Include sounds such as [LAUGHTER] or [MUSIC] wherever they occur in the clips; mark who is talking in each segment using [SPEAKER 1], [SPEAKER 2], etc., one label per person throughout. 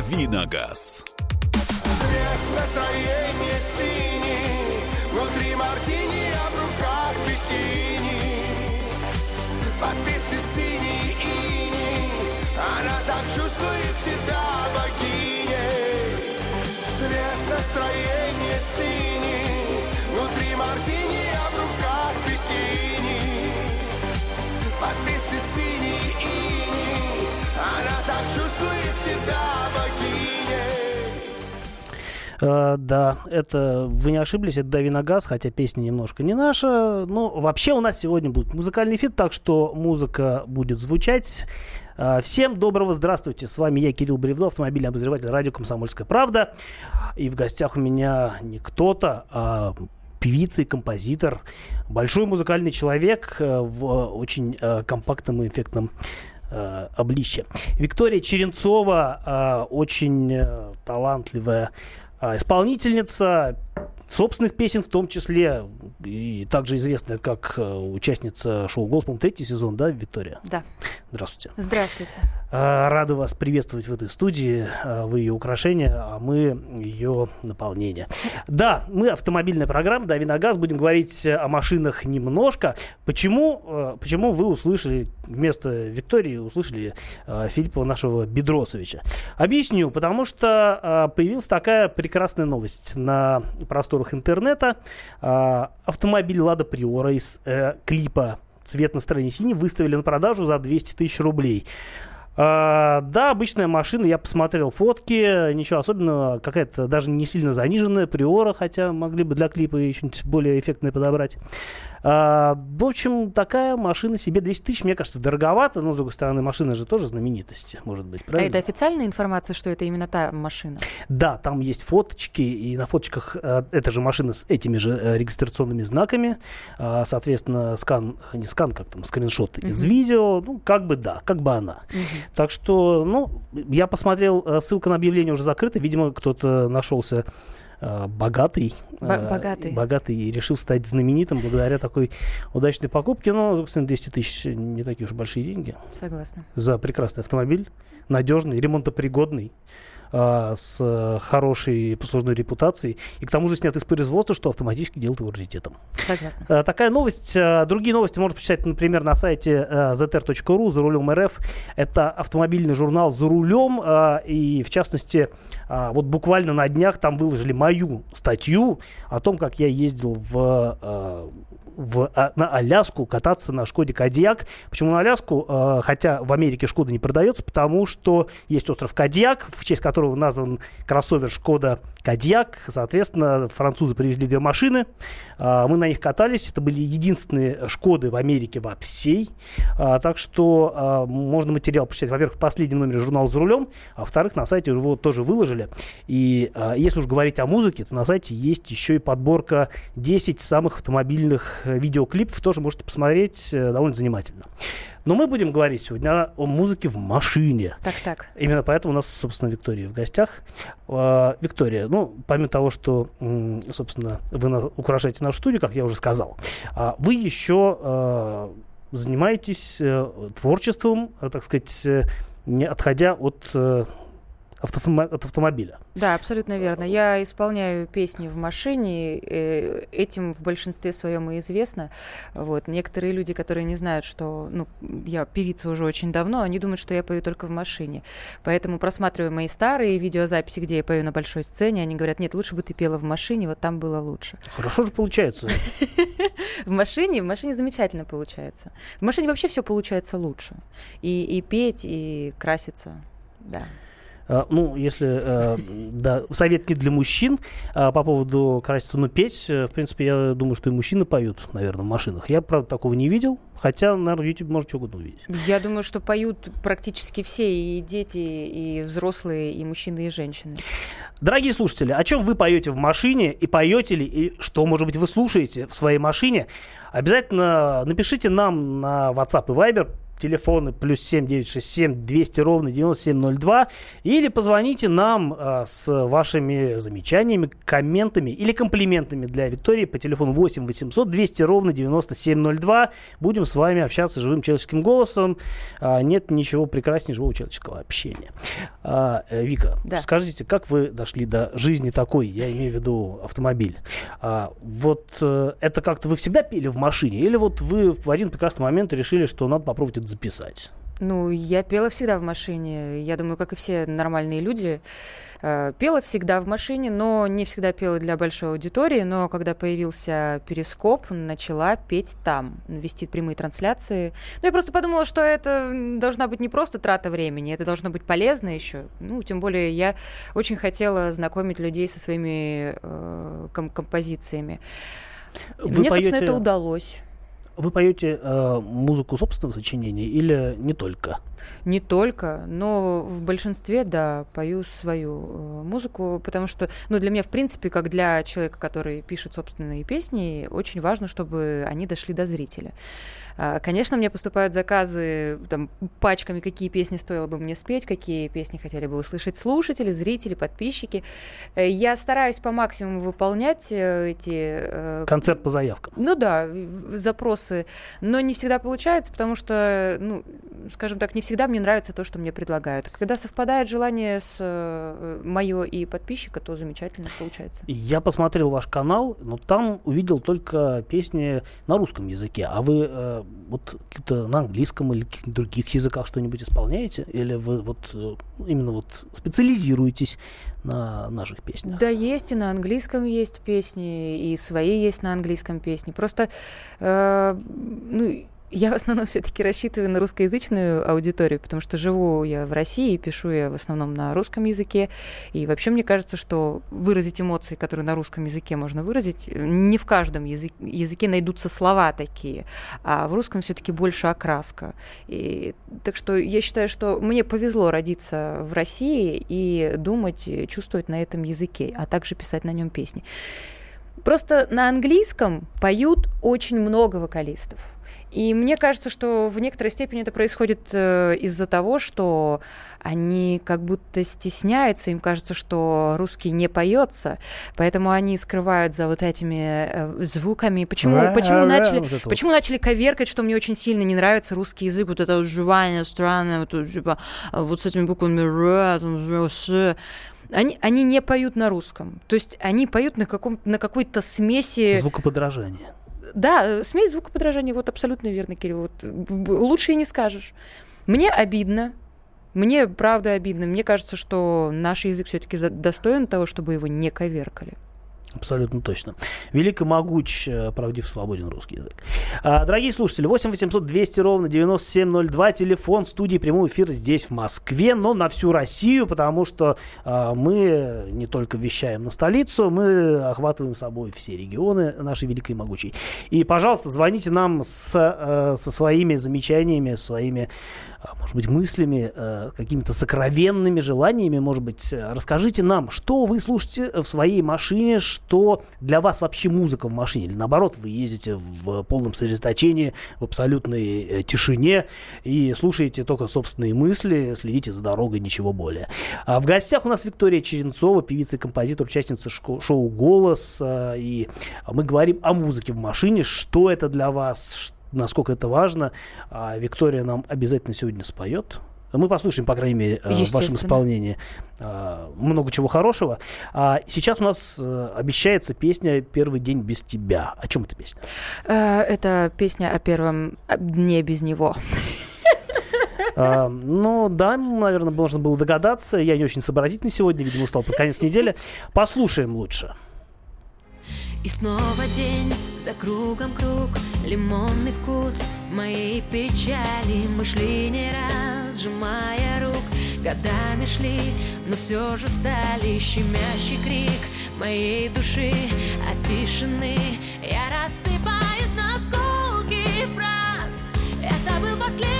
[SPEAKER 1] Давиногаз.
[SPEAKER 2] Цвет настроения синий, внутри мартини, а в руках бикини. Подписи синий ини, она так чувствует себя богиней. Цвет настроения
[SPEAKER 3] Э, да, это вы не ошиблись, это «Дави на газ», хотя песня немножко не наша. Но вообще у нас сегодня будет музыкальный фит, так что музыка будет звучать. Э, Всем доброго здравствуйте. С вами я, Кирилл Бревдо, автомобильный обозреватель радио «Комсомольская правда». И в гостях у меня не кто-то, а певица и композитор, большой музыкальный человек э, в очень компактном и эффектном обличье. Виктория Черенцова, очень талантливая исполнительница собственных песен в том числе, и также известная как э, участница шоу «Голос», по-моему, третий сезон, да, Виктория?
[SPEAKER 4] Да.
[SPEAKER 3] Здравствуйте.
[SPEAKER 4] Здравствуйте.
[SPEAKER 3] Э, Рады вас приветствовать в этой студии. Э, Вы ее украшение, а мы ее наполнение. Да, мы автомобильная программа «Дави на газ». Будем говорить о машинах немножко. Почему, почему вы услышали вместо Виктории услышали Филиппа нашего Бедросовича? Объясню. Потому что появилась такая прекрасная новость на просторах интернета. Э, Автомобиль «Лада Приора» из э, клипа цвет настроения синий выставили на продажу за 200 тысяч рублей. А, да, обычная машина, я посмотрел фотки, ничего особенного, какая-то даже не сильно заниженная приора, хотя могли бы для клипа и что-нибудь более эффектное подобрать. А, в общем, такая машина себе 200 тысяч, мне кажется, дороговато, но, с другой стороны, машина же тоже знаменитость, может быть,
[SPEAKER 4] А
[SPEAKER 3] правильно?
[SPEAKER 4] это официальная информация, что это именно та машина?
[SPEAKER 3] Да, там есть фоточки, и на фоточках э, эта же машина с этими же э, регистрационными знаками. А, соответственно, скан, не скан, как там, скриншот из видео. Ну, как бы да, как бы она. Так что, ну, я посмотрел, э, ссылка на объявление уже закрыта. Видимо, кто-то нашелся богатый,
[SPEAKER 4] Бо-
[SPEAKER 3] э,
[SPEAKER 4] богатый.
[SPEAKER 3] богатый и решил стать знаменитым благодаря такой удачной покупке. Но, собственно, 200 тысяч не такие уж большие деньги
[SPEAKER 4] Согласна.
[SPEAKER 3] за прекрасный автомобиль, надежный, ремонтопригодный, а, с э, хорошей послужной репутацией и к тому же снят из производства, что автоматически делает его раритетом.
[SPEAKER 4] Согласна.
[SPEAKER 3] Э, Такая новость. Э, Другие новости можно почитать, например, на сайте э, zr.ru «За рулем РФ». Это автомобильный журнал «За рулем». э, И, в частности, а, вот буквально на днях там выложили мою статью о том, как я ездил в э, в, а, на Аляску кататься на Шкоде Кадьяк. Почему на Аляску? Хотя в Америке Шкода не продается, потому что есть остров Кадьяк, в честь которого назван кроссовер Шкода Кадьяк. Соответственно, французы привезли две машины. А, мы на них катались. Это были единственные Шкоды в Америке во всей. А, так что а, можно материал почитать, во-первых, в последнем номере журнала «За рулем», а во-вторых, на сайте его тоже выложили. И если уж говорить о музыке, то на сайте есть еще и подборка 10 самых автомобильных э, видеоклипов. Тоже можете посмотреть, э, довольно занимательно. Но мы будем говорить сегодня о музыке в машине.
[SPEAKER 4] Так, так.
[SPEAKER 3] Именно поэтому у нас, собственно, Виктория в гостях. А, Виктория, ну, помимо того, что, собственно, вы украшаете нашу студию, как я уже сказал, а, вы еще а, занимаетесь э, творчеством, э, так сказать, э, не отходя от, от автомобиля.
[SPEAKER 4] Да, абсолютно верно. Я исполняю песни в машине. э, Этим в большинстве своем и известно. Вот. Некоторые люди, которые не знают, что ну, я певица уже очень давно, они думают, что я пою только в машине. Поэтому, просматривая мои старые видеозаписи, где я пою на большой сцене, они говорят, нет, лучше бы ты пела в машине, вот там было лучше.
[SPEAKER 3] Хорошо же получается. [LAUGHS]
[SPEAKER 4] В машине, в машине замечательно получается. В машине вообще все получается лучше. И, и петь, и краситься. Да.
[SPEAKER 3] А, Ну, если, э, да, совет не для мужчин а, по поводу краситься, но петь, э, в принципе, я думаю, что и мужчины поют, наверное, в машинах. Я, правда, такого не видел, хотя, наверное, в YouTube можно что угодно увидеть.
[SPEAKER 4] Я думаю, что поют практически все, и дети, и взрослые, и мужчины, и женщины.
[SPEAKER 3] Дорогие слушатели, о чем вы поете в машине, и поете ли, и что, может быть, вы слушаете в своей машине, обязательно напишите нам на WhatsApp и Viber телефоны плюс 7967 200 ровно 9702. Или позвоните нам а, с вашими замечаниями, комментами или комплиментами для Виктории по телефону 8 800 200 ровно 9702. Будем с вами общаться живым человеческим голосом. А, нет ничего прекраснее живого человеческого общения. А, э, Вика,
[SPEAKER 4] Да.
[SPEAKER 3] скажите, как вы дошли до жизни такой, я имею в виду автомобиль? А, вот э, это как-то вы всегда пели в машине? Или вот вы в один прекрасный момент решили, что надо попробовать это записать?
[SPEAKER 4] Ну, я пела всегда в машине. Я думаю, как и все нормальные люди. Э, Пела всегда в машине, но не всегда пела для большой аудитории. Но когда появился перископ, начала петь там, вести прямые трансляции. Ну, я просто подумала, что это должна быть не просто трата времени, это должно быть полезно еще. Ну, тем более я очень хотела знакомить людей со своими э, ком- композициями.
[SPEAKER 3] Вы
[SPEAKER 4] Мне, собственно,
[SPEAKER 3] поете,
[SPEAKER 4] это удалось.
[SPEAKER 3] Вы поете э, музыку собственного сочинения или не только?
[SPEAKER 4] Не только, но в большинстве, да, пою свою э, музыку, потому что, ну, для меня, в принципе, как для человека, который пишет собственные песни, очень важно, чтобы они дошли до зрителя. А, Конечно, мне поступают заказы там, пачками, какие песни стоило бы мне спеть, какие песни хотели бы услышать слушатели, зрители, подписчики. Э, Я стараюсь по максимуму выполнять э, эти
[SPEAKER 3] Концерт по заявкам.
[SPEAKER 4] ну да, запросы, но не всегда получается, потому что, ну, скажем так, не всегда мне нравится то, что мне предлагают. Когда совпадает желание с мое и подписчика, то замечательно получается.
[SPEAKER 3] Я посмотрел ваш канал, но там увидел только песни на русском языке. А вы э, вот какие-то на английском или каких-то других языках что-нибудь исполняете? Или вы вот э, именно вот специализируетесь на наших песнях?
[SPEAKER 4] Да, есть и на английском есть песни, и свои есть на английском песни. Просто, э, ну, я в основном все-таки рассчитываю на русскоязычную аудиторию, потому что живу я в России, пишу я в основном на русском языке. И вообще мне кажется, что выразить эмоции, которые на русском языке можно выразить, э, не в каждом язык- языке найдутся слова такие, а в русском все-таки больше окраска. И, так что я считаю, что мне повезло родиться в России и думать, и чувствовать на этом языке, а также писать на нем песни. Просто на английском поют очень много вокалистов. И мне кажется, что в некоторой степени это происходит э, из-за того, что они как будто стесняются, им кажется, что русский не поется, поэтому они скрывают за вот этими э, звуками. Почему,
[SPEAKER 3] Ра-
[SPEAKER 4] почему
[SPEAKER 3] ра-
[SPEAKER 4] начали,
[SPEAKER 3] вот это вот.
[SPEAKER 4] почему начали коверкать, что мне очень сильно не нравится русский язык, вот это жевание странное, вот, типа, а, вот с этими буквами «р». Они, они не поют на русском. То есть они поют на, каком, на какой-то смеси...
[SPEAKER 3] Звукоподражание.
[SPEAKER 4] Да, э, смесь звукоподражания, вот абсолютно верно, Кирилл. Вот, э, лучше и не скажешь. Мне обидно. Мне правда обидно. Мне кажется, что наш язык все-таки достоин того, чтобы его не коверкали.
[SPEAKER 3] Абсолютно точно. Велик и могуч, э, правдив, свободен русский язык. А, дорогие слушатели, 8 800 200 ровно 9702, телефон студии прямой эфир здесь, в Москве, но на всю Россию, потому что а, мы не только вещаем на столицу, мы охватываем собой все регионы нашей великой и могучей. И, пожалуйста, звоните нам с, э, со своими замечаниями, своими, а, может быть, мыслями, э, какими-то сокровенными желаниями, может быть, э, расскажите нам, что вы слушаете в своей машине, что для вас вообще музыка в машине, или наоборот, вы ездите в полном сосредоточении, в абсолютной э, тишине и слушаете только собственные мысли, следите за дорогой, ничего более. А в гостях у нас Виктория Черенцова, певица и композитор, участница шоу «Голос», э, и мы говорим о музыке в машине, что это для вас, ш- насколько это важно. А Виктория нам обязательно сегодня споет. Мы послушаем, по крайней мере, э, в вашем исполнении э, много чего хорошего. А сейчас у нас э, обещается песня «Первый день без тебя». О чем эта песня?
[SPEAKER 4] Это песня о первом дне без него.
[SPEAKER 3] А, Ну, да, наверное, можно было догадаться. Я не очень сообразительный сегодня, видимо, устал под конец недели. Послушаем лучше.
[SPEAKER 1] И снова день, за кругом круг, лимонный вкус моей печали. Мы шли не раз, сжимая рук, годами шли, но все же стали щемящий крик моей души от тишины. Я рассыпаюсь на осколки фраз. Это был последний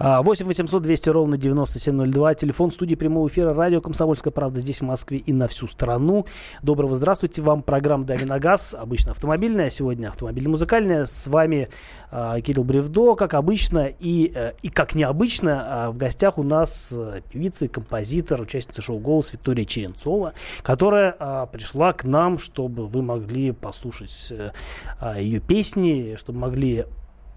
[SPEAKER 3] 8 800 200 ровно 9702. Телефон студии прямого эфира радио «Комсомольская правда» здесь, в Москве и на всю страну. Доброго здравствуйте вам. Программа «Дави на газ». Обычно автомобильная, сегодня автомобильно-музыкальная. С вами э, Кирилл Бревдо, как обычно. И, э, и как необычно, э, в гостях у нас э, певица и композитор, участница шоу «Голос» Виктория Черенцова, которая э, пришла к нам, чтобы вы могли послушать э, ее песни, чтобы могли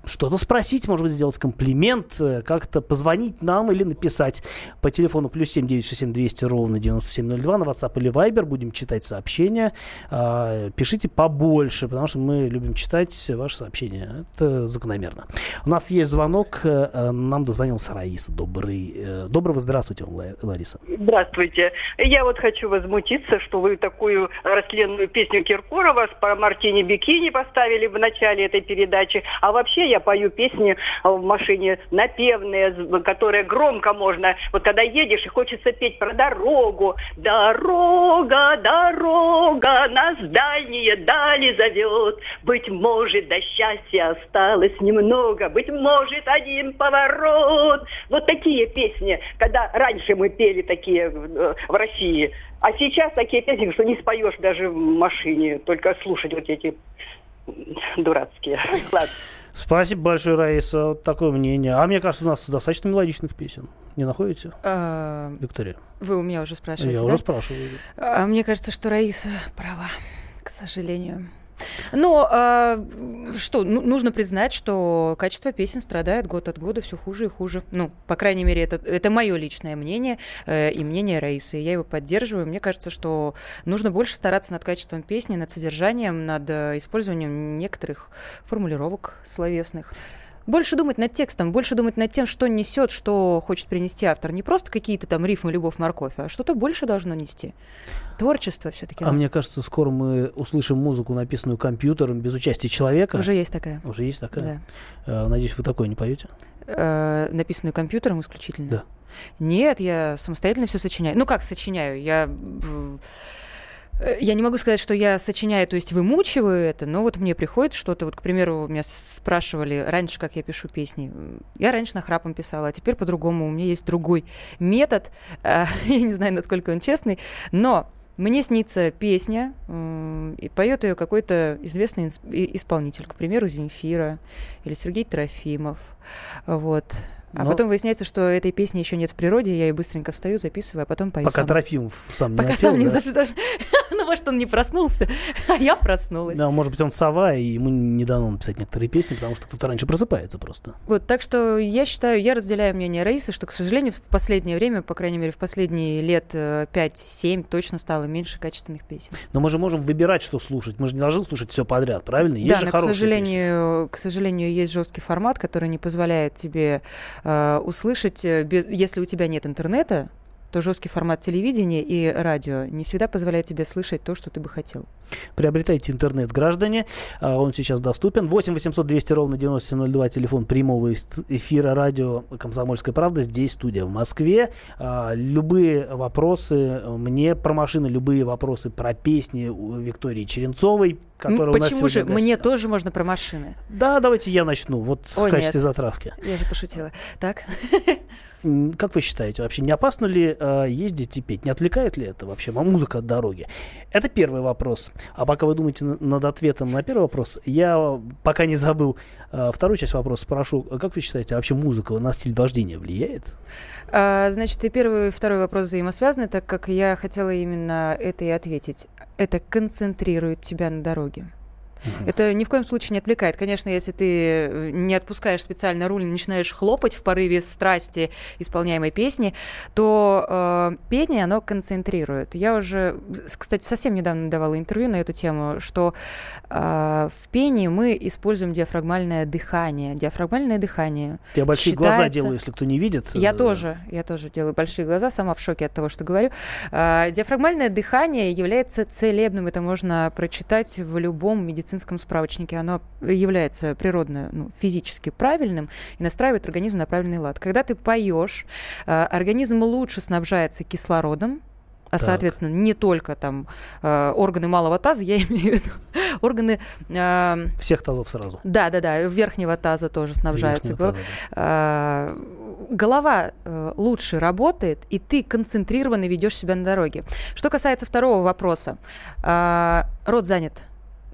[SPEAKER 3] что-то спросить, может быть, сделать комплимент, э, как-то позвонить нам или написать по телефону плюс 7967 200 ровно 9702 на WhatsApp или Viber. Будем читать сообщения. А, пишите побольше, потому что мы любим читать ваши сообщения. Это закономерно. У нас есть звонок. Э, э, нам дозвонился Раиса. Добрый. Доброго здравствуйте, Лариса.
[SPEAKER 5] Здравствуйте. Я вот хочу возмутиться, что вы такую растленную песню Киркорова с Мартини Бикини поставили в начале этой передачи. А вообще я пою песни в машине напевные, которые громко можно. Вот когда едешь и хочется петь про дорогу. Дорога, дорога нас дальние дали зовет. Быть может, до счастья осталось немного. Быть может, один поворот. Вот такие песни, когда раньше мы пели такие в, в России. А сейчас такие песни, что не споешь даже в машине, только слушать вот эти дурацкие. [LAUGHS] Ладно.
[SPEAKER 3] Спасибо большое, Раиса. Вот такое мнение. А мне кажется, у нас достаточно мелодичных песен. Не находите? А,
[SPEAKER 4] Виктория. Вы у меня уже спрашиваете,
[SPEAKER 3] Я
[SPEAKER 4] да?
[SPEAKER 3] уже спрашиваю.
[SPEAKER 4] А, мне кажется, что Раиса права, к сожалению. Но э, что, ну, нужно признать, что качество песен страдает год от года все хуже и хуже. Ну, по крайней мере, это, это мое личное мнение э, и мнение Раисы. Я его поддерживаю. Мне кажется, что нужно больше стараться над качеством песни, над содержанием, над э, использованием некоторых формулировок словесных больше думать над текстом, больше думать над тем, что несет, что хочет принести автор. Не просто какие-то там рифмы «любовь, морковь», а что-то больше должно нести. Творчество все-таки.
[SPEAKER 3] А мне кажется, скоро мы услышим музыку, написанную компьютером, без участия человека.
[SPEAKER 4] Уже есть такая.
[SPEAKER 3] Уже есть такая? Да. Э, надеюсь, вы такое не поете?
[SPEAKER 4] Э, написанную компьютером исключительно?
[SPEAKER 3] Да.
[SPEAKER 4] Нет, я самостоятельно все сочиняю. Ну как сочиняю? Я я не могу сказать, что я сочиняю, то есть вымучиваю это, но вот мне приходит что-то, вот, к примеру, меня спрашивали раньше, как я пишу песни. Я раньше на храпом писала, а теперь по-другому. У меня есть другой метод. [LAUGHS] Я не знаю, насколько он честный, но мне снится песня, и поет ее какой-то известный исполнитель, к примеру, Земфира или Сергей Трофимов. Вот. А Но... потом выясняется, что этой песни еще нет в природе, я ее быстренько встаю, записываю, а потом пою
[SPEAKER 3] Пока
[SPEAKER 4] сам.
[SPEAKER 3] Трофимов сам не
[SPEAKER 4] Пока
[SPEAKER 3] напел,
[SPEAKER 4] сам не
[SPEAKER 3] да?
[SPEAKER 4] записал. Ну, может, он не проснулся, [LAUGHS] а я проснулась.
[SPEAKER 3] Да, может быть, он сова, и ему не дано написать некоторые песни, потому что кто-то раньше просыпается просто.
[SPEAKER 4] Вот, так что я считаю, я разделяю мнение Раисы, что, к сожалению, в последнее время, по крайней мере, в последние лет 5-7 э, точно стало меньше качественных песен.
[SPEAKER 3] Но мы же можем выбирать, что слушать. Мы же не должны слушать все подряд, правильно? Есть
[SPEAKER 4] да,
[SPEAKER 3] же
[SPEAKER 4] но, к сожалению, к сожалению, есть жесткий формат, который не позволяет тебе э, услышать э, без, если у тебя нет интернета, то жесткий формат телевидения и радио не всегда позволяет тебе слышать то, что ты бы хотел.
[SPEAKER 3] Приобретайте интернет, граждане. А, он сейчас доступен. 8 800 200 ровно 9702, телефон прямого эфира радио «Комсомольская правда». Здесь студия в Москве. А, любые вопросы мне про машины, любые вопросы про песни Виктории Черенцовой, которая
[SPEAKER 4] Почему
[SPEAKER 3] у нас
[SPEAKER 4] же? Мне тоже можно про машины.
[SPEAKER 3] Да, давайте я начну. Вот
[SPEAKER 4] О,
[SPEAKER 3] в качестве
[SPEAKER 4] нет.
[SPEAKER 3] затравки.
[SPEAKER 4] Я же пошутила. Так. [LAUGHS]
[SPEAKER 3] Как вы считаете, вообще не опасно ли э, ездить и петь? Не отвлекает ли это вообще музыка от дороги? Это первый вопрос. А пока вы думаете над ответом на первый вопрос, я пока не забыл э, вторую часть вопроса, спрошу, как вы считаете, вообще музыка на стиль вождения влияет?
[SPEAKER 4] А, значит, и первый и второй вопрос взаимосвязаны, так как я хотела именно это и ответить. Это концентрирует тебя на дороге. Это ни в коем случае не отвлекает. Конечно, если ты э, не отпускаешь специально руль, начинаешь хлопать в порыве страсти исполняемой песни, то э, пение, оно концентрирует. Я уже, кстати, совсем недавно давала интервью на эту тему, что э, в пении мы используем диафрагмальное дыхание. Диафрагмальное дыхание.
[SPEAKER 3] Я большие
[SPEAKER 4] считается...
[SPEAKER 3] глаза делаю, если кто не видит.
[SPEAKER 4] Я
[SPEAKER 3] Э,
[SPEAKER 4] тоже, я тоже делаю большие глаза, сама в шоке от того, что говорю. А, диафрагмальное дыхание является целебным, это можно прочитать в любом медицинском справочнике. Оно является природно, ну, физически правильным и настраивает организм на правильный лад. Когда ты поешь, а, организм лучше снабжается кислородом, а,
[SPEAKER 3] Так.
[SPEAKER 4] соответственно, не только там э, органы малого таза, я имею в виду [LAUGHS] органы, э,
[SPEAKER 3] Всех тазов сразу.
[SPEAKER 4] да, да, да, верхнего таза тоже снабжаются.
[SPEAKER 3] Верхнего таза, да.
[SPEAKER 4] А, голова э, лучше работает, и ты концентрированно ведешь себя на дороге. Что касается второго вопроса, а, рот занят.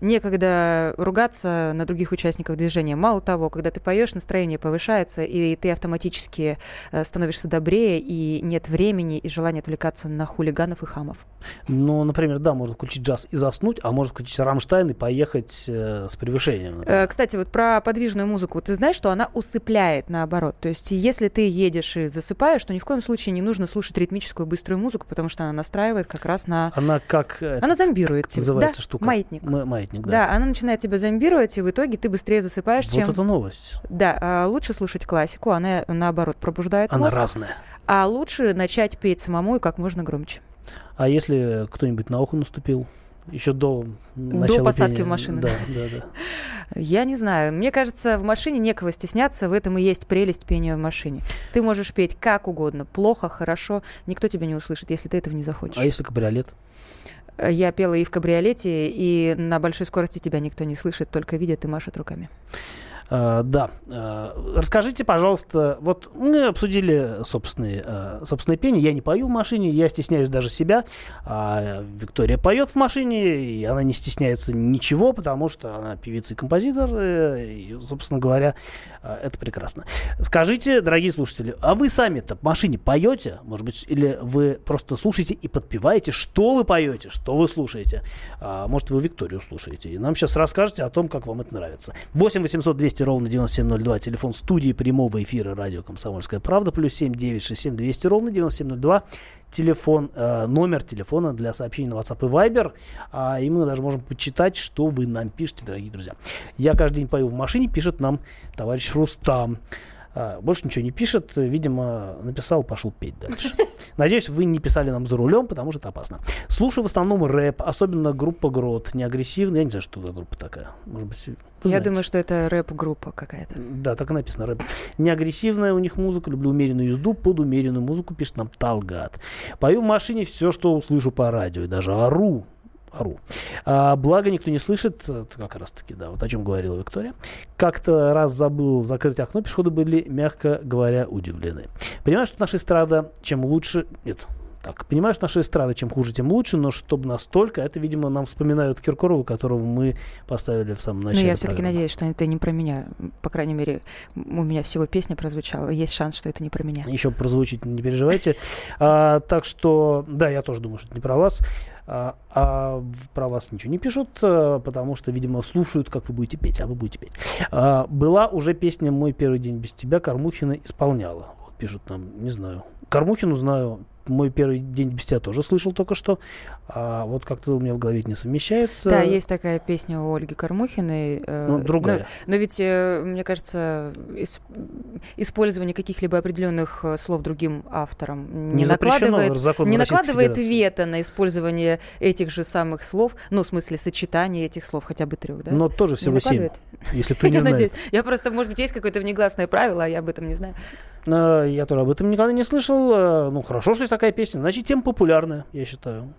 [SPEAKER 4] Некогда ругаться на других участников движения. Мало того, когда ты поешь, настроение повышается, и ты автоматически э, становишься добрее, и нет времени и желания отвлекаться на хулиганов и хамов.
[SPEAKER 3] Ну, например, да, можно включить джаз и заснуть, а можно включить Рамштайн и поехать э, с превышением.
[SPEAKER 4] Э, Кстати, вот про подвижную музыку. Ты знаешь, что она усыпляет наоборот. То есть, если ты едешь и засыпаешь, то ни в коем случае не нужно слушать ритмическую быструю музыку, потому что она настраивает как раз на...
[SPEAKER 3] Она как... э,
[SPEAKER 4] Она
[SPEAKER 3] этот,
[SPEAKER 4] зомбирует тебя.
[SPEAKER 3] называется
[SPEAKER 4] Да,
[SPEAKER 3] штука?
[SPEAKER 4] маятник.
[SPEAKER 3] М- маятник, да.
[SPEAKER 4] Да. она начинает тебя зомбировать, и в итоге ты быстрее засыпаешь,
[SPEAKER 3] Вот
[SPEAKER 4] чем...
[SPEAKER 3] это новость.
[SPEAKER 4] Да, а лучше слушать классику, она наоборот пробуждает
[SPEAKER 3] Она
[SPEAKER 4] мозг.
[SPEAKER 3] разная.
[SPEAKER 4] А лучше начать петь самому и как можно громче.
[SPEAKER 3] А если кто-нибудь на ухо наступил? Еще до начала
[SPEAKER 4] посадки
[SPEAKER 3] пения?
[SPEAKER 4] в машину.
[SPEAKER 3] Да, да, да. [LAUGHS]
[SPEAKER 4] Я не знаю. Мне кажется, в машине некого стесняться. В этом и есть прелесть пения в машине. Ты можешь петь как угодно. Плохо, хорошо. Никто тебя не услышит, если ты этого не захочешь.
[SPEAKER 3] А если кабриолет?
[SPEAKER 4] Я пела и в кабриолете, и на большой скорости тебя никто не слышит, только видят и машут руками.
[SPEAKER 3] А, да. А, расскажите, пожалуйста, вот мы обсудили собственные, а, собственное пение. Я не пою в машине, я стесняюсь даже себя. А Виктория поет в машине, и она не стесняется ничего, потому что она певица и композитор. э, И, собственно говоря, это прекрасно. Скажите, дорогие слушатели, а вы сами-то в машине поете? Может быть, или вы просто слушаете и подпеваете? Что вы поете? Что вы слушаете? А, может, вы Викторию слушаете? И нам сейчас расскажете о том, как вам это нравится. 8 800 200 ровно 9702, телефон студии прямого эфира радио «Комсомольская правда», плюс 7 967 200 ровно 9702, телефон, э, номер телефона для сообщений на WhatsApp и Viber, а, и мы даже можем почитать, что вы нам пишете, дорогие друзья. Я каждый день пою в машине, пишет нам товарищ Рустам. А, больше ничего не пишет, видимо, написал, пошел петь дальше. [LAUGHS] Надеюсь, вы не писали нам за рулем, потому что это опасно. Слушаю в основном рэп, особенно группа Грот, не агрессивная. Я не знаю, что за группа такая. Может быть, вы
[SPEAKER 4] Я
[SPEAKER 3] знаете.
[SPEAKER 4] думаю, что это рэп-группа какая-то.
[SPEAKER 3] Да, так и написано рэп. Не агрессивная у них музыка, люблю умеренную езду, под умеренную музыку пишет нам Талгат. Пою в машине все, что услышу по радио, и даже ору. Ору. А, благо никто не слышит, как раз таки, да, вот о чем говорила Виктория. Как-то раз забыл закрыть окно, пешеходы были, мягко говоря, удивлены. Понимаю, что наша эстрада, чем лучше... Нет, так, понимаю, что наша эстрада, чем хуже, тем лучше, но чтобы настолько, это, видимо, нам вспоминают Киркорова, которого мы поставили в самом
[SPEAKER 4] Но
[SPEAKER 3] начале
[SPEAKER 4] Ну, я все-таки надеюсь, что это не про меня. По крайней мере, у меня всего песня прозвучала. Есть шанс, что это не про меня.
[SPEAKER 3] Еще прозвучит, не переживайте. А, так что, да, я тоже думаю, что это не про вас. А, а про вас ничего не пишут, а, потому что, видимо, слушают, как вы будете петь, а вы будете петь. А, была уже песня «Мой первый день без тебя» Кормухина исполняла. Вот пишут нам, не знаю. Кормухину знаю, мой первый день без тебя тоже слышал только что. А вот как-то у меня в голове это не совмещается.
[SPEAKER 4] Да, есть такая песня у Ольги Кормухиной. э,
[SPEAKER 3] Ну, другая.
[SPEAKER 4] Но, но ведь, э, мне кажется, ис- использование каких-либо определенных э, слов другим автором не,
[SPEAKER 3] Не
[SPEAKER 4] накладывает, не накладывает
[SPEAKER 3] Федерации.
[SPEAKER 4] вето на использование этих же самых слов, ну, в смысле, сочетание этих слов, хотя бы трех, да?
[SPEAKER 3] Но тоже всего семь, если ты не [LAUGHS] знаешь.
[SPEAKER 4] Я просто, может быть, есть какое-то внегласное правило, а я об этом не знаю.
[SPEAKER 3] А, Я тоже об этом никогда не слышал. А, Ну, хорошо, что есть такая песня. Значит, тема популярная, я считаю.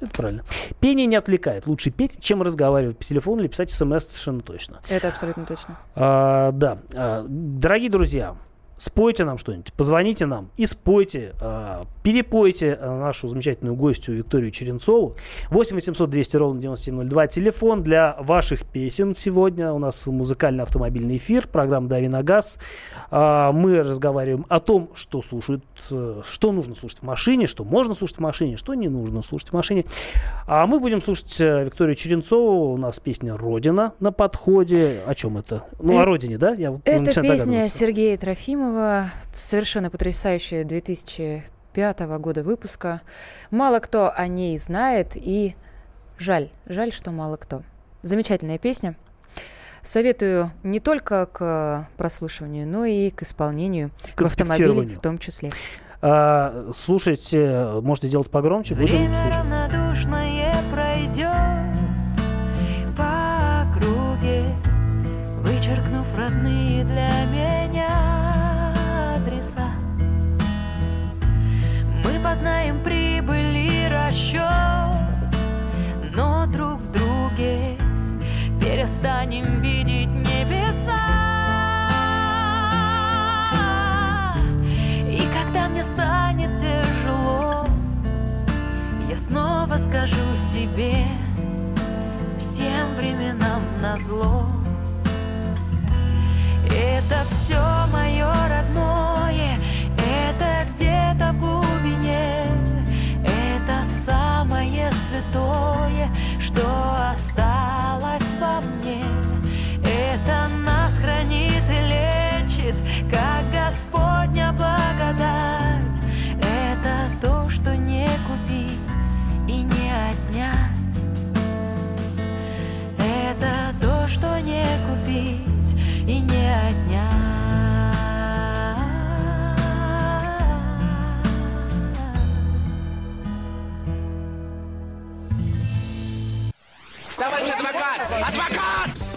[SPEAKER 3] Это правильно. Пение не отвлекает. Лучше петь, чем разговаривать по телефону или писать смс совершенно точно.
[SPEAKER 4] Это абсолютно точно.
[SPEAKER 3] А, да. А, дорогие друзья, спойте нам что-нибудь, позвоните нам и спойте, э, перепойте э, нашу замечательную гостью Викторию Черенцову. 8 800 200 ровно 9702. Телефон для ваших песен сегодня. У нас музыкальный автомобильный эфир, программа «Дави на газ». Э, мы разговариваем о том, что слушают, э, что нужно слушать в машине, что можно слушать в машине, что не нужно слушать в машине. А мы будем слушать э, Викторию Черенцову. У нас песня «Родина» на подходе. О чем это? Ну, о
[SPEAKER 4] Э,
[SPEAKER 3] родине, да? Я вот
[SPEAKER 4] Это песня. Сергея Трофимова, совершенно потрясающая 2005 года выпуска. Мало кто о ней знает, и жаль, жаль, что мало кто. Замечательная песня. Советую не только к прослушиванию, но и к исполнению
[SPEAKER 3] К
[SPEAKER 4] в автомобиле в том числе.
[SPEAKER 3] А, слушайте, можете делать погромче, будем слушать.
[SPEAKER 1] Познаем прибыль и расчет, но друг в друге перестанем видеть небеса. И когда мне станет тяжело, я снова скажу себе всем временам назло. Это все мое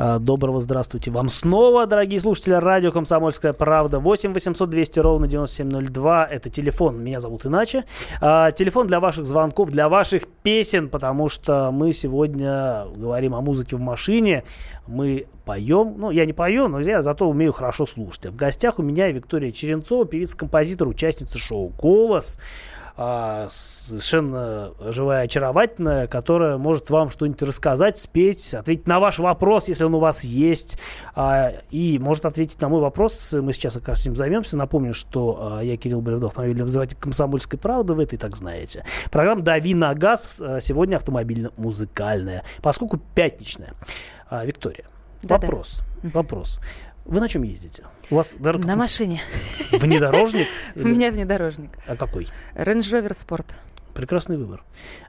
[SPEAKER 3] А, Доброго здравствуйте вам снова, дорогие слушатели радио «Комсомольская правда». 8 800 200 ровно 9702. Это телефон. Меня зовут иначе. А, телефон для ваших звонков, для ваших песен, потому что мы сегодня говорим о музыке в машине. Мы поем. Ну, я не пою, но я зато умею хорошо слушать. А В гостях у меня Виктория Черенцова, певица-композитор, участница шоу «Голос». А, совершенно живая, очаровательная, которая может вам что-нибудь рассказать, спеть, ответить на ваш вопрос, если он у вас есть, а, и может ответить на мой вопрос. Мы сейчас как раз этим займемся. Напомню, что а, я Кирилл Бревдо, автомобильный обозреватель «Комсомольской правды», вы это и так знаете. Программа «Дави на газ» сегодня автомобильно-музыкальная, поскольку пятничная. Виктория,
[SPEAKER 4] Да-да.
[SPEAKER 3] вопрос, вопрос. Вы на чем ездите? У вас, наверное,
[SPEAKER 4] На машине. [LAUGHS]
[SPEAKER 3] внедорожник? [LAUGHS]
[SPEAKER 4] У меня внедорожник.
[SPEAKER 3] А какой?
[SPEAKER 4] Range Rover Sport.
[SPEAKER 3] Прекрасный выбор.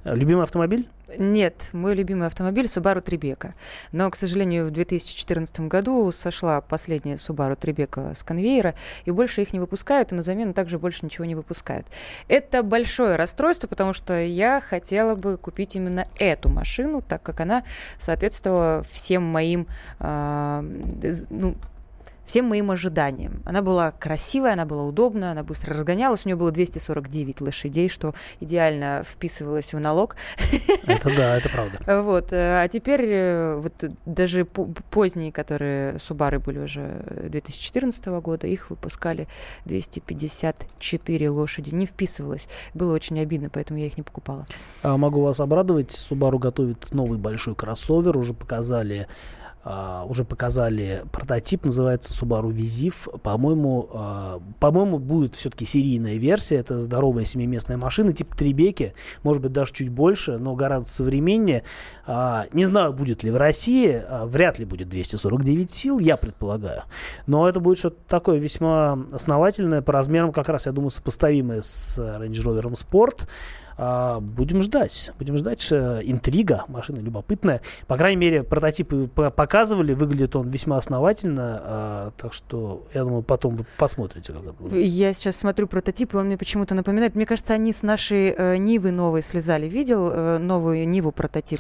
[SPEAKER 3] А, Любимый автомобиль?
[SPEAKER 4] Нет, мой любимый автомобиль Subaru Трибека. Но, к сожалению, в 2014 году сошла последняя Subaru Трибека с конвейера, и больше их не выпускают, и на замену также больше ничего не выпускают. Это большое расстройство, потому что я хотела бы купить именно эту машину, так как она соответствовала всем моим, з- ну, всем моим ожиданиям. Она была красивая, она была удобная, она быстро разгонялась, у нее было 249 лошадей, что идеально вписывалось в налог.
[SPEAKER 3] Это да, это правда. [LAUGHS]
[SPEAKER 4] Вот. э, А теперь э, вот даже по- поздние, которые Субары были уже 2014 года, их выпускали 254 лошади. Не вписывалось. Было очень обидно, поэтому я их не покупала.
[SPEAKER 3] А могу вас обрадовать, Subaru готовит новый большой кроссовер, уже показали а, уже показали прототип, называется Subaru Vizif. По-моему, а, по-моему, будет все-таки серийная версия. Это здоровая семиместная машина, типа Трибеки, может быть, даже чуть больше, но гораздо современнее. А, не знаю, будет ли в России, вряд ли будет 249 сил, я предполагаю. Но это будет что-то такое весьма основательное, по размерам как раз, я думаю, сопоставимое с Range Rover Sport. А, будем ждать. Будем ждать. Ш- Интрига. Машина любопытная. По крайней мере, прототипы показывали. Выглядит он весьма основательно. а, так что, я думаю, потом вы посмотрите, как это будет.
[SPEAKER 4] Я сейчас смотрю прототип, и он мне почему-то напоминает. Мне кажется, они с нашей э, Нивы новой слезали. Видел э, новую Ниву прототип?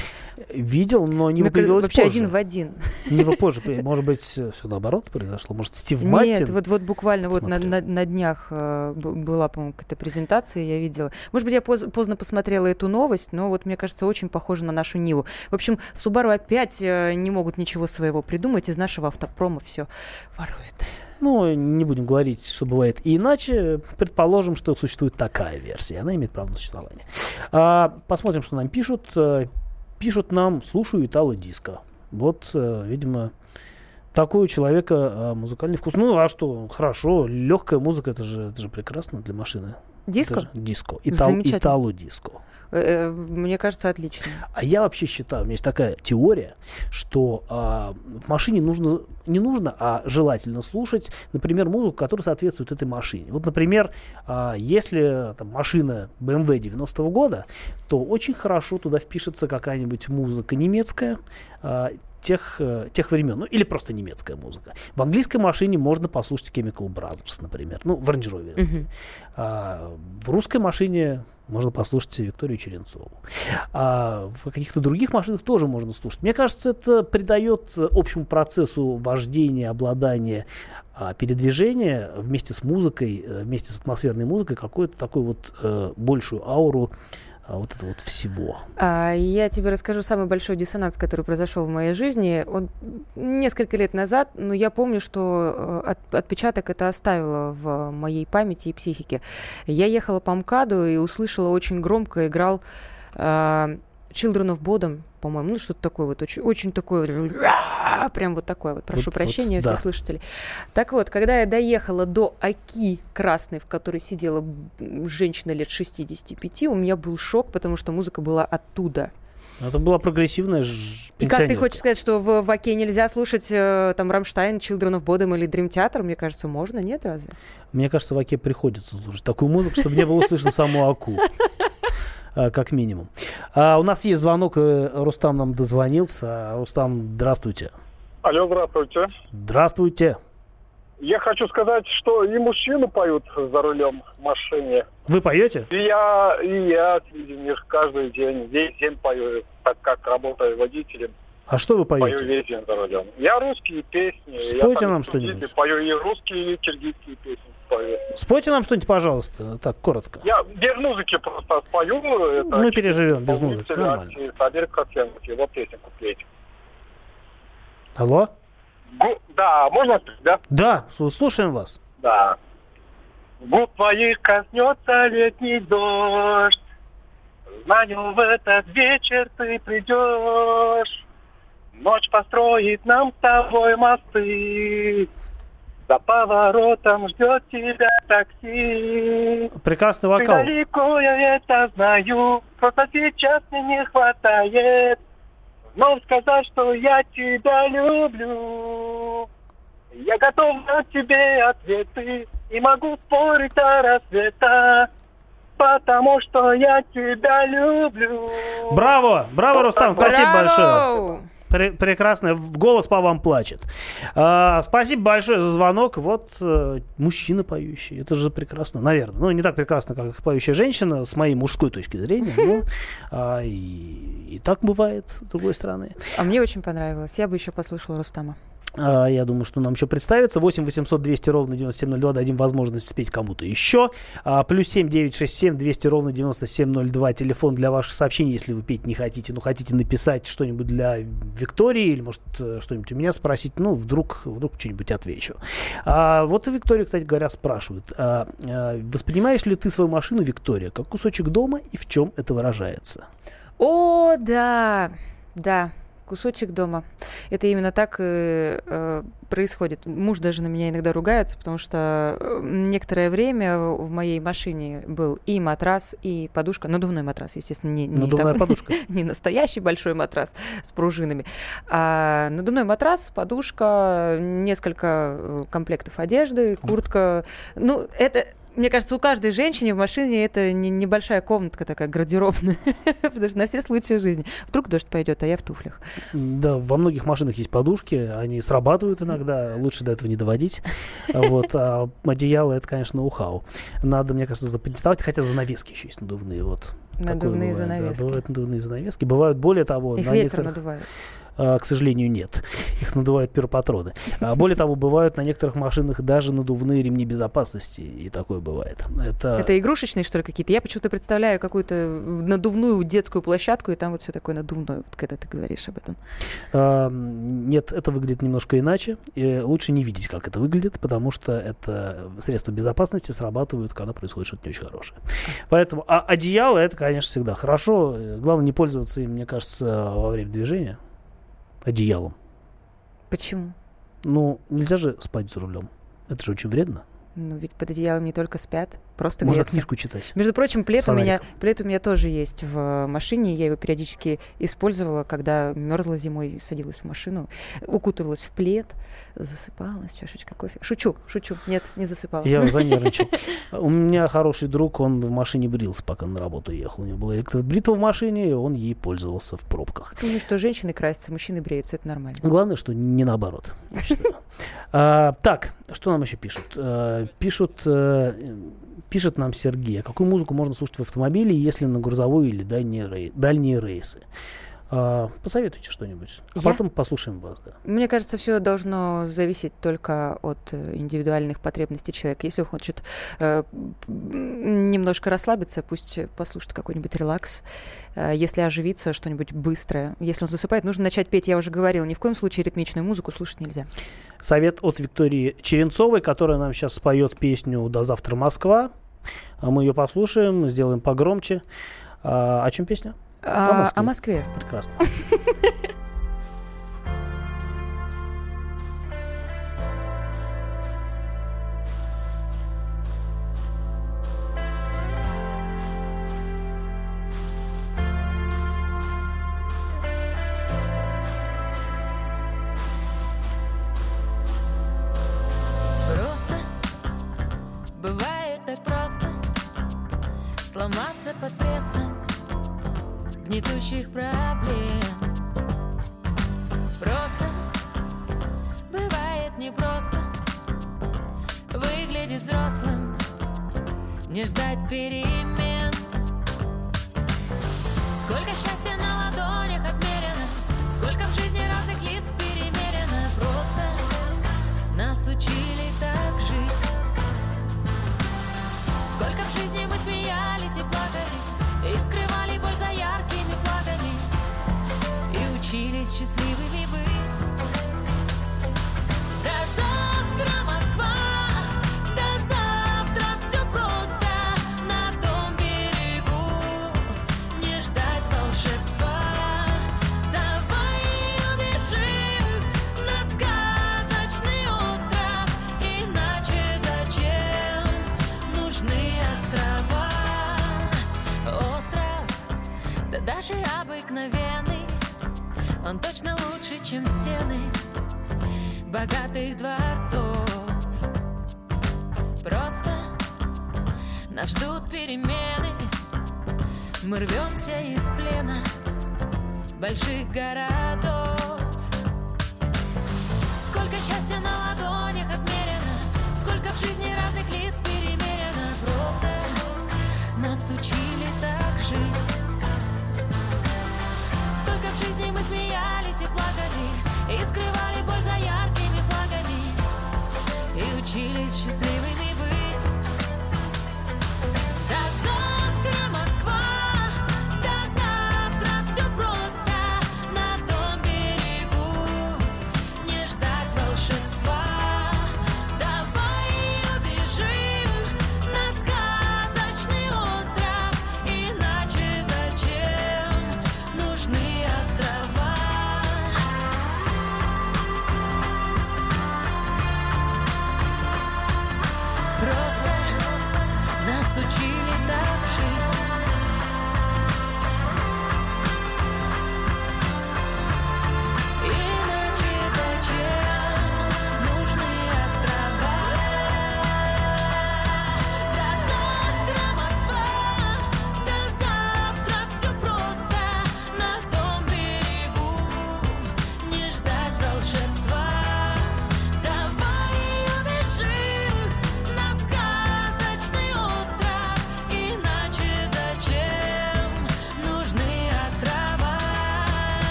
[SPEAKER 3] Видел, но не
[SPEAKER 4] Мне
[SPEAKER 3] появилась
[SPEAKER 4] Вообще
[SPEAKER 3] позже.
[SPEAKER 4] один в один.
[SPEAKER 3] Нива позже. Может быть, все наоборот произошло. Может, Стив Маттин.
[SPEAKER 4] Нет, вот, вот буквально вот на, на- на днях э, была, по-моему, какая-то презентация, я видела. Может быть, я поз- поздно посмотрела эту новость, но вот мне кажется, очень похоже на нашу Ниву. В общем, Subaru опять э, не могут ничего своего придумать, из нашего автопрома все ворует.
[SPEAKER 3] Ну, не будем говорить, что бывает и иначе. Предположим, что существует такая версия. Она имеет право на существование. А, посмотрим, что нам пишут. Э, Пишут нам, слушаю Итало Диско. Вот, э, видимо, такой у человека музыкальный вкус. Ну, а что, хорошо, легкая музыка, это же, это же прекрасно для машины.
[SPEAKER 4] Диско?
[SPEAKER 3] Это же диско. Итал,
[SPEAKER 4] Замечательно.
[SPEAKER 3] Итало Диско.
[SPEAKER 4] Э, э, Мне кажется, отлично.
[SPEAKER 3] А я вообще считаю, у меня есть такая теория, что а, в машине нужно, не нужно, а желательно слушать, например, музыку, которая соответствует этой машине. Вот, например, а, если там, машина BMW 90-го года, то очень хорошо туда впишется какая-нибудь музыка немецкая, а, тех, э, тех времен, ну или просто немецкая музыка. В английской машине можно послушать Chemical Brothers, например, ну в Range Rover.
[SPEAKER 4] Мгм.
[SPEAKER 3] А, в русской машине можно послушать Викторию Черенцову. А в каких-то других машинах тоже можно слушать. Мне кажется, это придает общему процессу вождения, обладания, а, передвижения вместе с музыкой, э, вместе с атмосферной музыкой какую-то такую вот э, большую ауру вот этого вот всего.
[SPEAKER 4] А, Я тебе расскажу самый большой диссонанс, который произошел в моей жизни. Он несколько лет назад, но я помню, что э, от- отпечаток это оставило в моей памяти и психике. Я ехала по МКАДу и услышала очень громко играл а, Children of Bodom, по-моему, ну что-то такое вот, очень, очень такое, вот, прям вот такое вот, прошу
[SPEAKER 3] Вот- вот,
[SPEAKER 4] прощения
[SPEAKER 3] да.
[SPEAKER 4] всех слушателей. Так вот, когда я доехала до Оки красной, в которой сидела женщина лет 65, у меня был шок, потому что музыка была оттуда.
[SPEAKER 3] Это была прогрессивная ж-
[SPEAKER 4] И как ты хочешь сказать, что в, в Оке нельзя слушать э, там Рамштайн, Children of Bodom или Dream Theater? Мне кажется, можно, нет, разве?
[SPEAKER 3] Мне кажется, в Оке приходится слушать такую музыку, чтобы не было слышно саму Аку. А, Как минимум. А, у нас есть звонок, э, Рустам нам дозвонился. Рустам, здравствуйте.
[SPEAKER 6] Алло, здравствуйте.
[SPEAKER 3] Здравствуйте.
[SPEAKER 6] Я хочу сказать, что и мужчины поют за рулем в машине.
[SPEAKER 3] Вы поете?
[SPEAKER 6] И я, и я среди них каждый день, весь день пою, так как работаю водителем,
[SPEAKER 3] А что вы
[SPEAKER 6] пою
[SPEAKER 3] поете?
[SPEAKER 6] весь день за рулем. Я русские песни.
[SPEAKER 3] Спойте нам что-нибудь.
[SPEAKER 6] Пою и русские, и киргизские песни пою.
[SPEAKER 3] Спойте нам что-нибудь, пожалуйста, так, коротко.
[SPEAKER 6] Я без музыки просто спою. Это
[SPEAKER 3] Мы переживем без музыки, нормально.
[SPEAKER 6] Сабир Котлянов, его песню куплете.
[SPEAKER 3] Алло?
[SPEAKER 6] Гу- Да, можно, да?
[SPEAKER 3] Да, слушаем вас.
[SPEAKER 6] Да. Губ твоих коснется летний дождь. Знаю, в этот вечер ты придешь. Ночь построит нам с тобой мосты. За поворотом ждет тебя такси.
[SPEAKER 3] Прекрасный
[SPEAKER 6] Ты
[SPEAKER 3] вокал.
[SPEAKER 6] далеко, я это знаю. Просто сейчас мне не хватает. Вновь сказать, что я тебя люблю. Я готов дать тебе ответы и могу спорить до рассвета, потому что я тебя люблю.
[SPEAKER 3] Браво! Браво, Рустам, спасибо большое. Пре- прекрасно. В голос по вам плачет. А, спасибо большое за звонок. Вот э, мужчина поющий. Это же прекрасно, наверное. Ну, не так прекрасно, как поющая женщина, с моей мужской точки зрения. Но а, и, и так бывает, с другой стороны.
[SPEAKER 4] А мне очень понравилось. Я бы еще послушала Рустама.
[SPEAKER 3] А, я думаю, что нам еще представится. 8 800 200 ровно 9702 дадим возможность спеть кому-то еще. А, плюс 7 967 200 ровно 9702. Телефон для ваших сообщений, если вы петь не хотите. Ну, хотите написать что-нибудь для Виктории или, может, э, что-нибудь у меня спросить. Ну, вдруг, вдруг что-нибудь отвечу. А, вот и Виктория, кстати говоря, спрашивает. а, а, воспринимаешь ли ты свою машину, Виктория, как кусочек дома и в чем это выражается?
[SPEAKER 4] О, да, да, кусочек дома. Это именно так э, э, происходит. Муж даже на меня иногда ругается, потому что э, некоторое время в моей машине был и матрас, и подушка, надувной матрас, естественно, не, не
[SPEAKER 3] Надувная
[SPEAKER 4] такой-
[SPEAKER 3] подушка. [LAUGHS]
[SPEAKER 4] не настоящий большой матрас с пружинами, а надувной матрас, подушка, несколько э, комплектов одежды, куртка. Ну, это Мне кажется, у каждой женщины в машине это не- небольшая комнатка такая гардеробная. [LAUGHS] Потому что на все случаи жизни. Вдруг дождь пойдет, а я в туфлях.
[SPEAKER 3] Да, во многих машинах есть подушки, они срабатывают иногда, лучше до этого не доводить. Вот, а одеяло это, конечно, ухау. Надо, мне кажется, запатентовать, хотя занавески еще есть надувные, вот.
[SPEAKER 4] Надувные
[SPEAKER 3] бывает, да,
[SPEAKER 4] занавески.
[SPEAKER 3] бывают надувные занавески. Бывают, более того,
[SPEAKER 4] Их
[SPEAKER 3] на
[SPEAKER 4] ветер
[SPEAKER 3] некоторых,
[SPEAKER 4] надувает.
[SPEAKER 3] А, к сожалению, нет. Их надувают пиропатроны. А более того, бывают на некоторых машинах даже надувные ремни безопасности, и такое бывает. Это,
[SPEAKER 4] Это игрушечные, что ли, какие-то? Я почему-то представляю какую-то надувную детскую площадку, и там вот все такое надувное, вот когда ты говоришь об этом.
[SPEAKER 3] А, Нет, это выглядит немножко иначе. И лучше не видеть, как это выглядит, потому что это средства безопасности срабатывают, когда происходит что-то не очень хорошее. Поэтому а одеяло это, конечно, всегда хорошо. Главное не пользоваться им, мне кажется, во время движения одеялом.
[SPEAKER 4] Почему?
[SPEAKER 3] Ну, нельзя же спать за рулем. Это же очень вредно.
[SPEAKER 4] Ну, ведь под одеялом не только спят, просто
[SPEAKER 3] Можно
[SPEAKER 4] греться.
[SPEAKER 3] книжку читать.
[SPEAKER 4] Между прочим, плед у, меня, плед у меня тоже есть в машине. Я его периодически использовала, когда мерзла зимой, садилась в машину, укутывалась в плед, засыпала с чашечкой кофе. Шучу, шучу. Нет, не засыпала.
[SPEAKER 3] Я [LAUGHS] занервничал. У меня хороший друг, он в машине брился, пока на работу ехал. У него была электробритва в машине, и он ей пользовался в пробках.
[SPEAKER 4] Думаю, что женщины красятся, мужчины бреются, это нормально.
[SPEAKER 3] Главное, что не наоборот. считаю. [LAUGHS] А, Так, что нам еще пишут? Э, Пишут, э, пишет нам Сергей, а какую музыку можно слушать в автомобиле, если на грузовой или дальние, рей- дальние рейсы? А, Посоветуйте что-нибудь, а
[SPEAKER 4] Я?
[SPEAKER 3] потом послушаем вас. да.
[SPEAKER 4] Мне кажется, все должно зависеть только от э, индивидуальных потребностей человека. Если он хочет э, немножко расслабиться, пусть послушает какой-нибудь релакс. Э, Если оживиться, что-нибудь быстрое. Если он засыпает, нужно начать петь. Я уже говорила, ни в коем случае ритмичную музыку слушать нельзя.
[SPEAKER 3] Совет от Виктории Черенцовой, которая нам сейчас споет песню «До завтра, Москва». А Мы ее послушаем, сделаем погромче. А, о чем песня?
[SPEAKER 4] А,
[SPEAKER 3] Москве.
[SPEAKER 4] о Москве.
[SPEAKER 3] Прекрасно. [LAUGHS]
[SPEAKER 1] гнетущих проблем. Просто бывает непросто Выглядеть взрослым, не ждать перемен. Сколько счастья на ладонях отмерено Сколько в жизни разных лиц перемерено. Просто нас учили так жить. Сколько в жизни мы смеялись и плакали И скрывали боль за И It's just me, рвемся из плена больших городов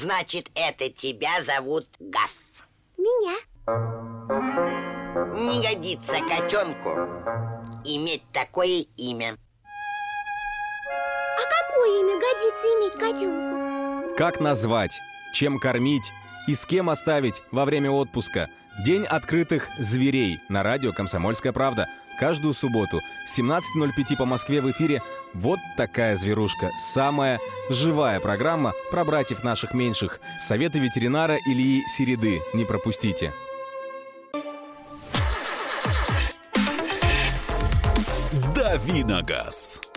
[SPEAKER 7] Значит, это тебя зовут Гаф.
[SPEAKER 8] Меня.
[SPEAKER 7] Не годится котенку иметь такое имя.
[SPEAKER 8] А какое имя годится иметь котенку?
[SPEAKER 9] Как назвать, чем кормить и с кем оставить во время отпуска. День открытых зверей на радио «Комсомольская правда». Каждую субботу 17.05 по Москве в эфире «Вот такая зверушка». Самая живая программа про братьев наших меньших. Советы ветеринара Ильи Середы. Не пропустите.
[SPEAKER 10] Давиногаз.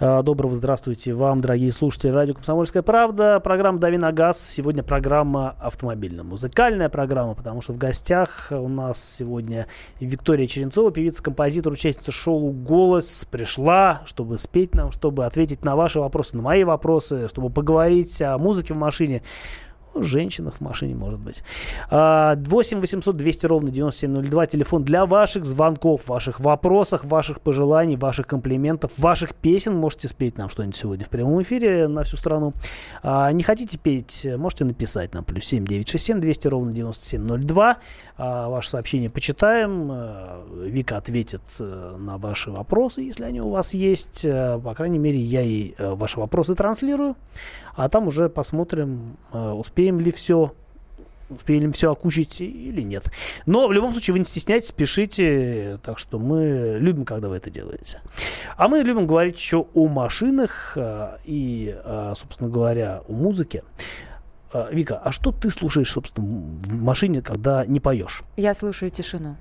[SPEAKER 3] А, Доброго здравствуйте вам, дорогие слушатели радио «Комсомольская правда». Программа «Дави на газ». Сегодня программа автомобильно-музыкальная программа, потому что в гостях у нас сегодня Виктория Черенцова, певица-композитор, участница шоу «Голос». Пришла, чтобы спеть нам, чтобы ответить на ваши вопросы, на мои вопросы, чтобы поговорить о музыке в машине. Женщинах в машине, может быть. А, 8 800 200 ровно 9702. Телефон для ваших звонков, ваших вопросов, ваших пожеланий, ваших комплиментов, ваших песен. Можете спеть нам что-нибудь сегодня в прямом эфире на всю страну. А, не хотите петь, можете написать нам плюс 7 967 200 ровно 9702. А, ваше сообщение почитаем. А, Вика ответит э, на ваши вопросы, если они у вас есть. А, По крайней мере, я ей э, ваши вопросы транслирую. А там уже посмотрим, э, успеем ли все успели ли все окучить или нет. Но в любом случае вы не стесняйтесь, пишите. Так что мы любим, когда вы это делаете. А мы любим говорить еще о машинах э, и, э, собственно говоря, о музыке. Э, Вика, а что ты слушаешь, собственно, в машине, когда не поешь?
[SPEAKER 4] Я слушаю тишину.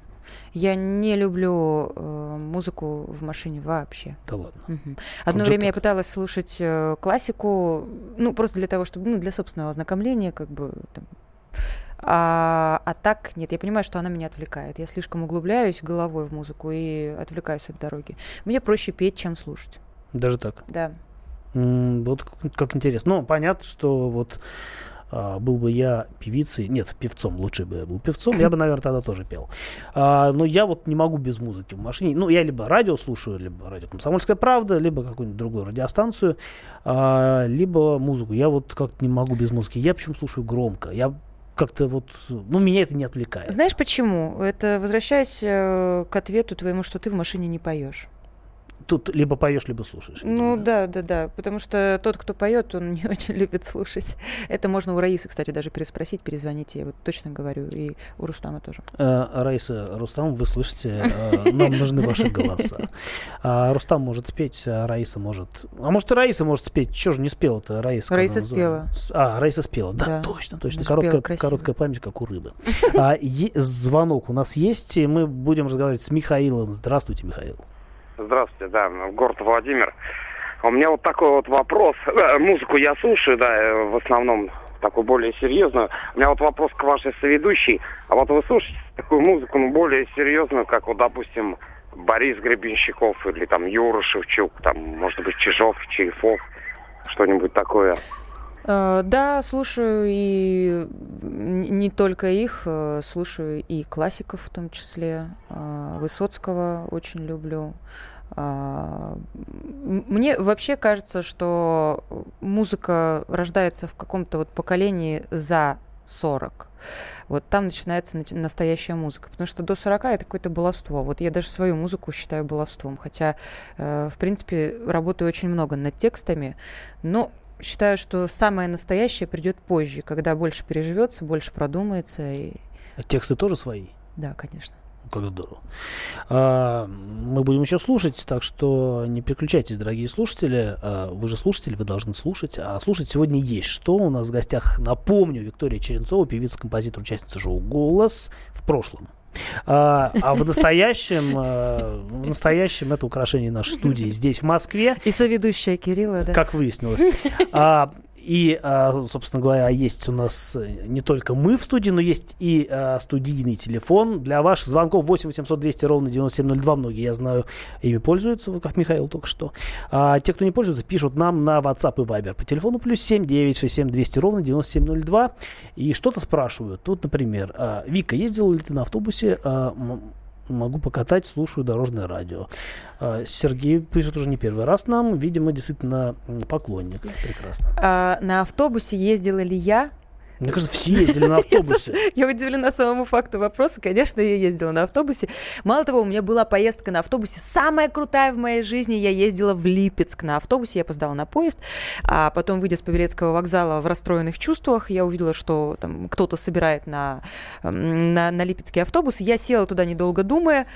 [SPEAKER 4] Я не люблю э, музыку в машине вообще.
[SPEAKER 3] Да ладно.
[SPEAKER 4] Мгм. Одно
[SPEAKER 3] же
[SPEAKER 4] время я пыталась слушать э, классику, ну, просто для того, чтобы, ну, для собственного ознакомления, как бы, там. А, а так, нет, я понимаю, что она меня отвлекает. Я слишком углубляюсь головой в музыку и отвлекаюсь от дороги. Мне проще петь, чем слушать.
[SPEAKER 3] Даже так.
[SPEAKER 4] Да.
[SPEAKER 3] Вот как интересно. Ну, понятно, что вот а, был бы я певицей, нет, певцом, лучше бы я был певцом, я бы, [LAUGHS] наверное, тогда тоже пел. А, но я вот не могу без музыки в машине. Ну, я либо радио слушаю, либо радио «Комсомольская правда», либо какую-нибудь другую радиостанцию, а, либо музыку. Я вот как-то не могу без музыки. Я причем слушаю громко. Я как-то вот, ну, меня это не отвлекает.
[SPEAKER 4] Знаешь почему? Это возвращаясь э, к ответу твоему, что ты в машине не поешь.
[SPEAKER 3] Тут либо поешь, либо слушаешь.
[SPEAKER 4] Ну да, да, да. Потому что тот, кто поет, он не [LAUGHS] очень любит слушать. Это можно у Раисы, кстати, даже переспросить, перезвонить. Я вот точно говорю. И у Рустама тоже.
[SPEAKER 3] Э, Раиса, Рустам, вы слышите, э, нам нужны ваши голоса. А, Рустам может спеть, а Раиса может... А может и Раиса может спеть? Чего же не спела-то Раиса?
[SPEAKER 4] Раиса
[SPEAKER 3] называется? А, Раиса спела. Да,
[SPEAKER 4] Да.
[SPEAKER 3] точно, точно.
[SPEAKER 4] Она
[SPEAKER 3] Короткая, память, как у рыбы. А, звонок у нас есть, и мы будем разговаривать с Михаилом. Здравствуйте, Михаил.
[SPEAKER 11] Здравствуйте, да, город Владимир. У меня вот такой вот вопрос. Э, Музыку я слушаю, да, э, в основном такую более серьезную. У меня вот вопрос к вашей соведущей. А вот вы слушаете такую музыку, ну, более серьезную, как вот, допустим, Борис Гребенщиков или там Юра Шевчук, там, может быть, Чижов, Чайфов, что-нибудь такое.
[SPEAKER 4] Э, Да, слушаю и не только их, э, слушаю и классиков в том числе. э, Высоцкого очень люблю. Мне вообще кажется, что музыка рождается в каком-то вот поколении за 40. Вот там начинается нач- настоящая музыка. Потому что до 40 это какое-то баловство. Вот я даже свою музыку считаю баловством. Хотя, в принципе, работаю очень много над текстами. Но считаю, что самое настоящее придет позже, когда больше переживется, больше продумается. И...
[SPEAKER 3] А Тексты тоже свои?
[SPEAKER 4] Да, конечно.
[SPEAKER 3] Как здорово. А, мы будем еще слушать, так что не переключайтесь, дорогие слушатели. А, вы же слушатели, вы должны слушать. А слушать сегодня есть что. У нас в гостях, напомню, Виктория Черенцова, певица, композитор, участница шоу «Голос» в прошлом. А, а в настоящем, а, в настоящем это украшение нашей студии здесь, в Москве.
[SPEAKER 4] И соведущая Кирилла, да.
[SPEAKER 3] Как выяснилось. А, и, а, собственно говоря, есть у нас э, не только мы в студии, но есть и а, студийный телефон для ваших звонков 8 800 200 ровно 9702. Многие, я знаю, ими пользуются, вот как Михаил только что. А те, кто не пользуется, пишут нам на WhatsApp и Viber по телефону плюс 7 967 200 ровно 9702 и что-то спрашивают. Тут, например, а, Вика, ездила ли ты на автобусе могу покатать, слушаю дорожное радио. А, Сергей пишет уже не первый раз нам, видимо, действительно поклонник. Прекрасно.
[SPEAKER 4] А, на автобусе ездила ли я?
[SPEAKER 3] Мне кажется, все ездили на [LAUGHS] автобусе.
[SPEAKER 4] Я удивлена самому факту вопроса. Конечно, я ездила на автобусе. Мало того, у меня была поездка на автобусе самая крутая в моей жизни. Я ездила в Липецк на автобусе, я опоздала на поезд. А потом, выйдя с Павелецкого вокзала в расстроенных чувствах, я увидела, что там кто-то собирает на, на, на Липецкий автобус. Я села туда, недолго думая,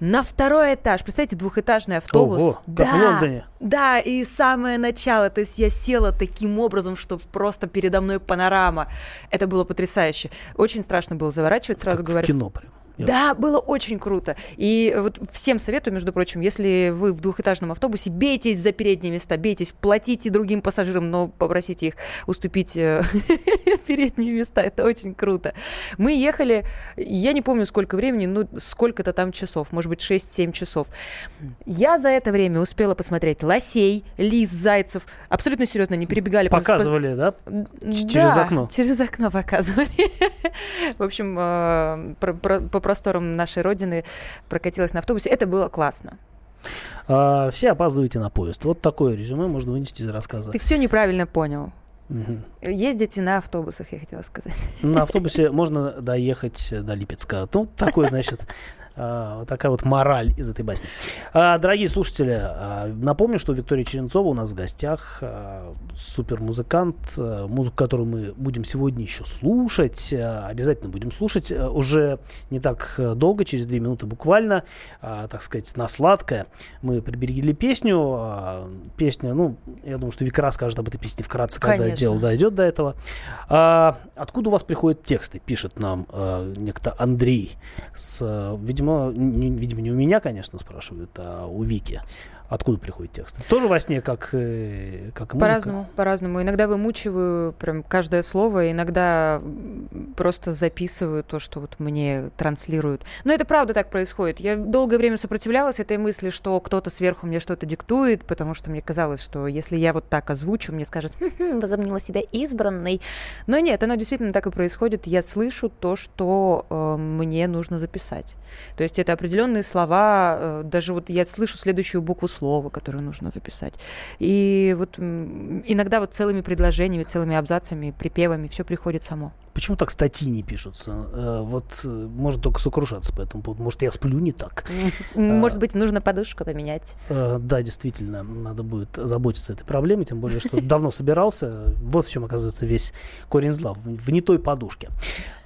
[SPEAKER 4] на второй этаж. Представляете, двухэтажный автобус.
[SPEAKER 3] Ого, как в Лондоне.
[SPEAKER 4] Да, и самое начало, то есть я села таким образом, что просто передо мной панорама. Это было потрясающе. Очень страшно было заворачивать, сразу
[SPEAKER 3] Как в
[SPEAKER 4] говорю.
[SPEAKER 3] кино прям.
[SPEAKER 4] Да, было очень круто. И вот всем советую, между прочим, если вы в двухэтажном автобусе, бейтесь за передние места, бейтесь, платите другим пассажирам, но попросите их уступить э, [LAUGHS] передние места. Это очень круто. Мы ехали, я не помню сколько времени, ну сколько-то там часов, может быть 6-7 часов. Я за это время успела посмотреть лосей, лис, зайцев. Абсолютно серьезно, не перебегали.
[SPEAKER 3] Показывали, да?
[SPEAKER 4] да,
[SPEAKER 3] через окно.
[SPEAKER 4] Через окно показывали. [LAUGHS] В общем, э, по просторам нашей родины прокатилась на автобусе. Это было классно.
[SPEAKER 3] А, все опаздываете на поезд. Вот такое резюме можно вынести из рассказа.
[SPEAKER 4] Ты все неправильно понял.
[SPEAKER 3] Мгм.
[SPEAKER 4] Ездите на автобусах, я хотела сказать.
[SPEAKER 3] На автобусе можно доехать до Липецка. Ну, такой, значит, а, вот такая вот мораль из этой басни. А, Дорогие слушатели, а, напомню, что Виктория Черенцова у нас в гостях, а, супермузыкант, а, музыку, которую мы будем сегодня еще слушать, а, обязательно будем слушать, а, уже не так э, долго, через две минуты буквально, а, так сказать, на сладкое. Мы приберегли песню, а, песня, ну, я думаю, что Вика расскажет об этой песне вкратце, когда
[SPEAKER 4] Конечно.
[SPEAKER 3] дело дойдет до этого. А, откуда у вас приходят тексты? Пишет нам некто Андрей. С, э, видимо, не, видимо, не у меня, конечно, спрашивают, а у Вики. Откуда приходят тексты? Тоже во сне, как, э, как музыка?
[SPEAKER 4] По-разному, по-разному. Иногда вымучиваю прям каждое слово, иногда просто записываю то, что вот мне транслируют. Но это правда так происходит. Я долгое время сопротивлялась этой мысли, что кто-то сверху мне что-то диктует, потому что мне казалось, что если я вот так озвучу, мне скажут, «Хм-хм, возомнила себя избранной. Но нет, оно действительно так и происходит. Я слышу то, что э, мне нужно записать. То есть это определенные слова, э, даже вот я слышу следующую букву слова, которую нужно записать. И вот иногда вот целыми предложениями, целыми абзацами, припевами все приходит само.
[SPEAKER 3] Почему так статьи не пишутся? Э, вот э, можно только сокрушаться по этому поводу. Может, я сплю не так.
[SPEAKER 4] Может быть, нужно подушку поменять.
[SPEAKER 3] Э, Да, действительно, надо будет заботиться этой проблемой, тем более, что давно собирался. Вот в чем, оказывается, весь корень зла, в не той подушке.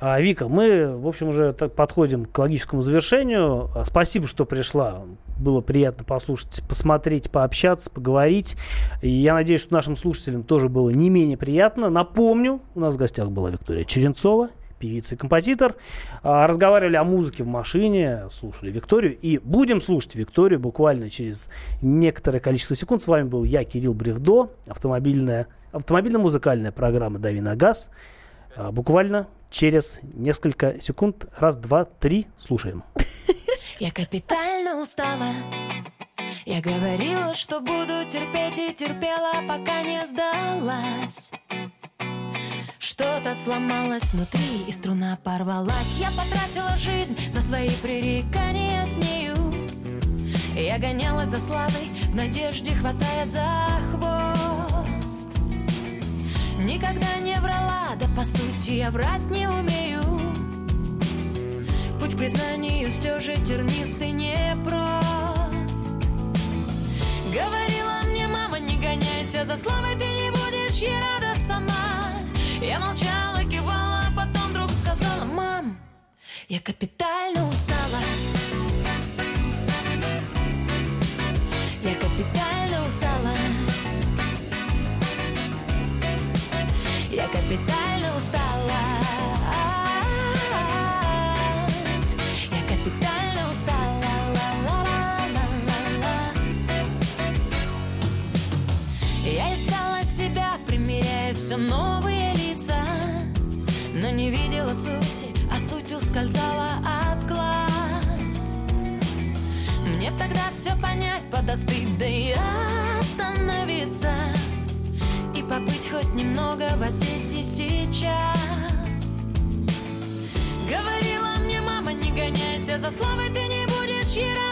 [SPEAKER 3] А, Вика, мы, в общем, уже так подходим к логическому завершению. А, Спасибо, что пришла. Было приятно послушать, посмотреть, пообщаться, поговорить. И я надеюсь, что нашим слушателям тоже было не менее приятно. Напомню, у нас в гостях была Виктория Черенцова, певица и композитор. А, Разговаривали о музыке в машине, слушали Викторию. И будем слушать Викторию буквально через некоторое количество секунд. С вами был я, Кирилл Бревдо, автомобильная, автомобильно-музыкальная программа «Дави на газ». А, Буквально через несколько секунд. Раз, два, три. Слушаем. [LAUGHS]
[SPEAKER 1] Я капитально устала Я говорила, что буду терпеть и терпела, пока не сдалась. Что-то сломалось внутри, и струна порвалась. Я потратила жизнь на свои пререкания с нею. Я гонялась за славой, в надежде хватая за хвост. Никогда не врала, да по сути я врать не умею. Путь к признанию все же тернистый непрост Говорила мне мама, не гоняйся за славой, ты не будешь ей рада сама Я молчала, кивала, а потом вдруг сказала Мам, я капитально устала подостыть, да и остановиться И побыть хоть немного во здесь и сейчас. Говорила мне мама, не гоняйся за славой, ты не будешь будешь